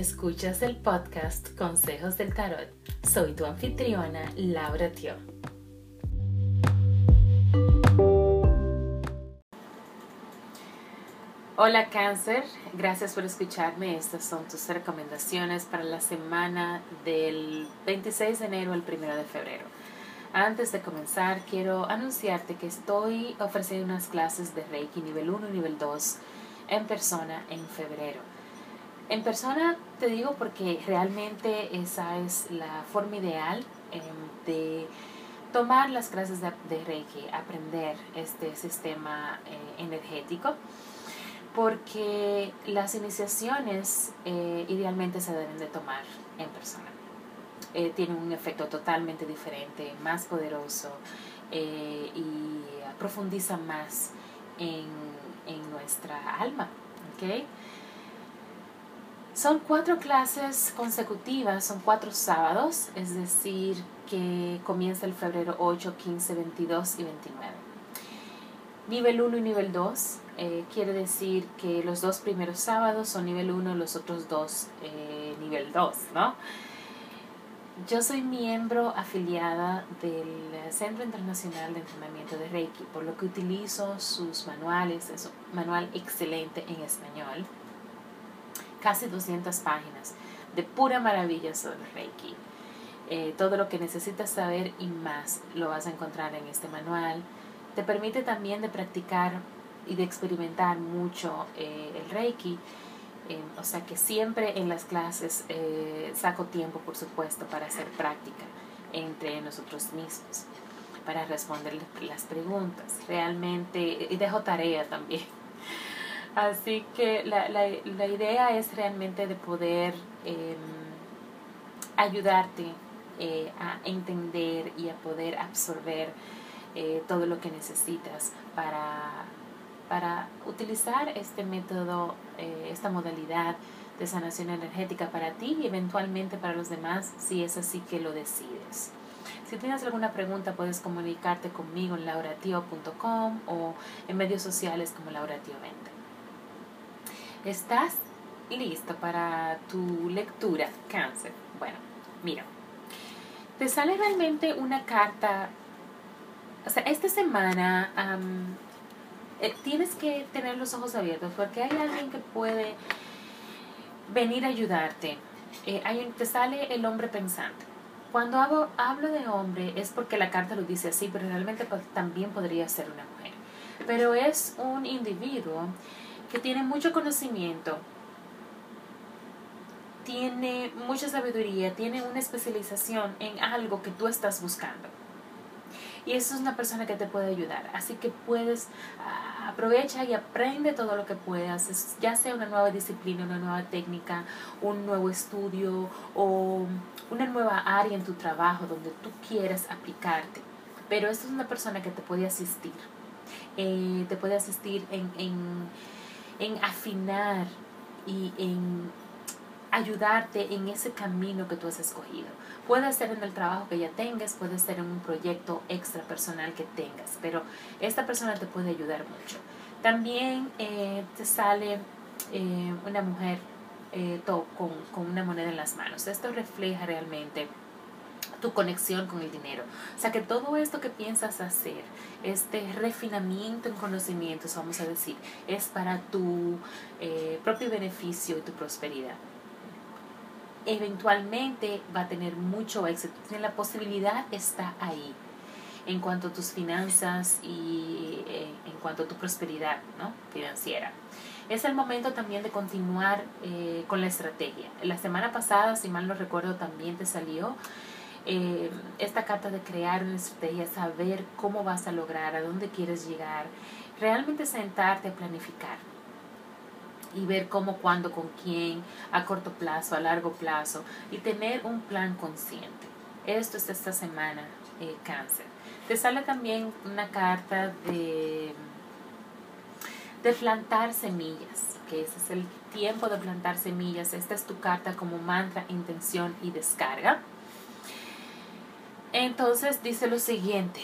Escuchas el podcast Consejos del Tarot. Soy tu anfitriona, Laura Tio. Hola cáncer, gracias por escucharme. Estas son tus recomendaciones para la semana del 26 de enero al 1 de febrero. Antes de comenzar, quiero anunciarte que estoy ofreciendo unas clases de Reiki nivel 1 y nivel 2 en persona en febrero. En persona te digo porque realmente esa es la forma ideal em, de tomar las clases de, Reiki, aprender este sistema eh, energético, porque las iniciaciones eh, idealmente se deben de tomar en persona. Eh, tienen un efecto totalmente diferente, más poderoso y profundiza más en, en nuestra alma. ¿okay? Son cuatro clases consecutivas, son cuatro sábados, es decir, que comienza el febrero 8, 15, 22 y 29. Nivel 1 y nivel 2 eh, quiere decir que los dos primeros sábados son nivel 1, los otros dos eh, nivel 2, ¿no? Yo soy miembro afiliada del Centro Internacional de Entrenamiento de Reiki, por lo que utilizo sus manuales, es un manual excelente en español casi 200 páginas de pura maravilla sobre Reiki. Eh, todo lo que necesitas saber y más lo vas a encontrar en este manual. Te permite también de practicar y de experimentar mucho eh, el Reiki. Eh, o sea que siempre en las clases saco tiempo, por supuesto, para hacer práctica entre nosotros mismos, para responder las preguntas. Realmente, y dejo tarea también Así que la, la, la idea es realmente de poder em, ayudarte eh, a entender y a poder absorber eh, todo lo que necesitas para, para utilizar este método, eh, esta modalidad de sanación energética para ti y eventualmente para los demás si es así que lo decides. Si tienes alguna pregunta puedes comunicarte conmigo en lauratio.com o en medios sociales como lauratio20. ¿Estás listo para tu lectura, cáncer? Bueno, mira, te sale realmente una carta, o sea, esta semana eh, tienes que tener los ojos abiertos porque hay alguien que puede venir a ayudarte. Eh, hay, te sale el hombre pensante. Cuando hablo, de hombre es porque la carta lo dice así, pero realmente también podría ser una mujer. Pero es un individuo que tiene mucho conocimiento, tiene mucha sabiduría, tiene una especialización en algo que tú estás buscando. Y eso es una persona que te puede ayudar. Así que puedes, ah, aprovecha y aprende todo lo que puedas, ya sea una nueva disciplina, una nueva técnica, un nuevo estudio o una nueva área en tu trabajo donde tú quieras aplicarte. Pero esta es una persona que te puede asistir. Eh, te puede asistir en, en en afinar y en ayudarte en ese camino que tú has escogido. Puede ser en el trabajo que ya tengas, puede ser en un proyecto extra personal que tengas, pero esta persona te puede ayudar mucho. También eh, te sale eh, una mujer eh, con, con una moneda en las manos. Esto refleja realmente tu conexión con el dinero. O sea que todo esto que piensas hacer, este refinamiento en conocimientos, vamos a decir, es para tu eh, propio beneficio y tu prosperidad. Eventualmente va a tener mucho éxito. La posibilidad está ahí en cuanto a tus finanzas y eh, en cuanto a tu prosperidad ¿no? financiera. Es el momento también de continuar eh, con la estrategia. La semana pasada, si mal no recuerdo, también te salió eh, esta carta de crear una estrategia, saber cómo vas a lograr, a dónde quieres llegar, realmente sentarte a planificar y ver cómo, cuándo, con quién, a corto plazo, a largo plazo y tener un plan consciente. Esto es esta semana, eh, cáncer. Te sale también una carta de, de plantar semillas, que ese es el tiempo de plantar semillas. Esta es tu carta como mantra, intención y descarga. Entonces dice lo siguiente,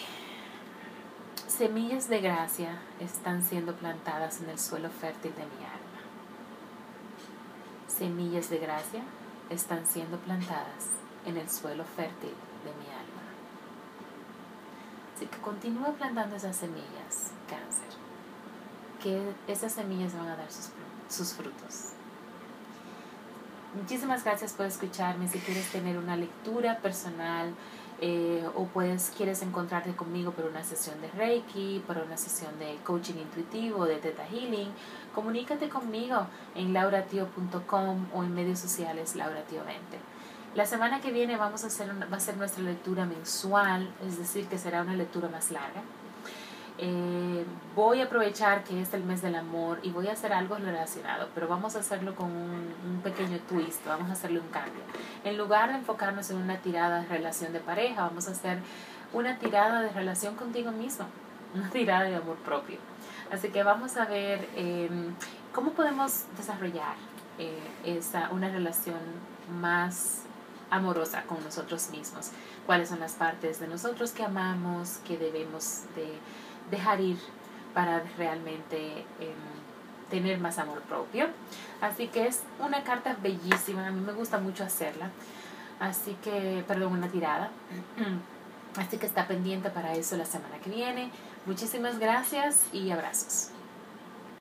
semillas de gracia están siendo plantadas en el suelo fértil de mi alma. semillas de gracia están siendo plantadas en el suelo fértil de mi alma. Así que continúa plantando esas semillas, cáncer, que esas semillas van a dar sus, sus frutos. Muchísimas gracias por escucharme. Si quieres tener una lectura personal eh, o puedes, quieres encontrarte conmigo por una sesión de Reiki, por una sesión de coaching intuitivo, de Theta Healing, comunícate conmigo en lauratio.com o en medios sociales lauratio20. La semana que viene vamos a hacer va a ser nuestra lectura mensual, es decir, que será una lectura más larga. Eh, voy a aprovechar que es el mes del amor y voy a hacer algo relacionado, pero vamos a hacerlo con un, pequeño twist, vamos a hacerle un cambio. En lugar de enfocarnos en una tirada de relación de pareja, vamos a hacer una tirada de relación contigo mismo, una tirada de amor propio. Así que vamos a ver em, cómo podemos desarrollar eh, esa, una relación más amorosa con nosotros mismos, cuáles son las partes de nosotros que amamos, que debemos de dejar ir para realmente em, tener más amor propio. Así que es una carta bellísima, a mí me gusta mucho hacerla. Así que, perdón, una tirada. Así que está pendiente para eso la semana que viene. Muchísimas gracias y abrazos.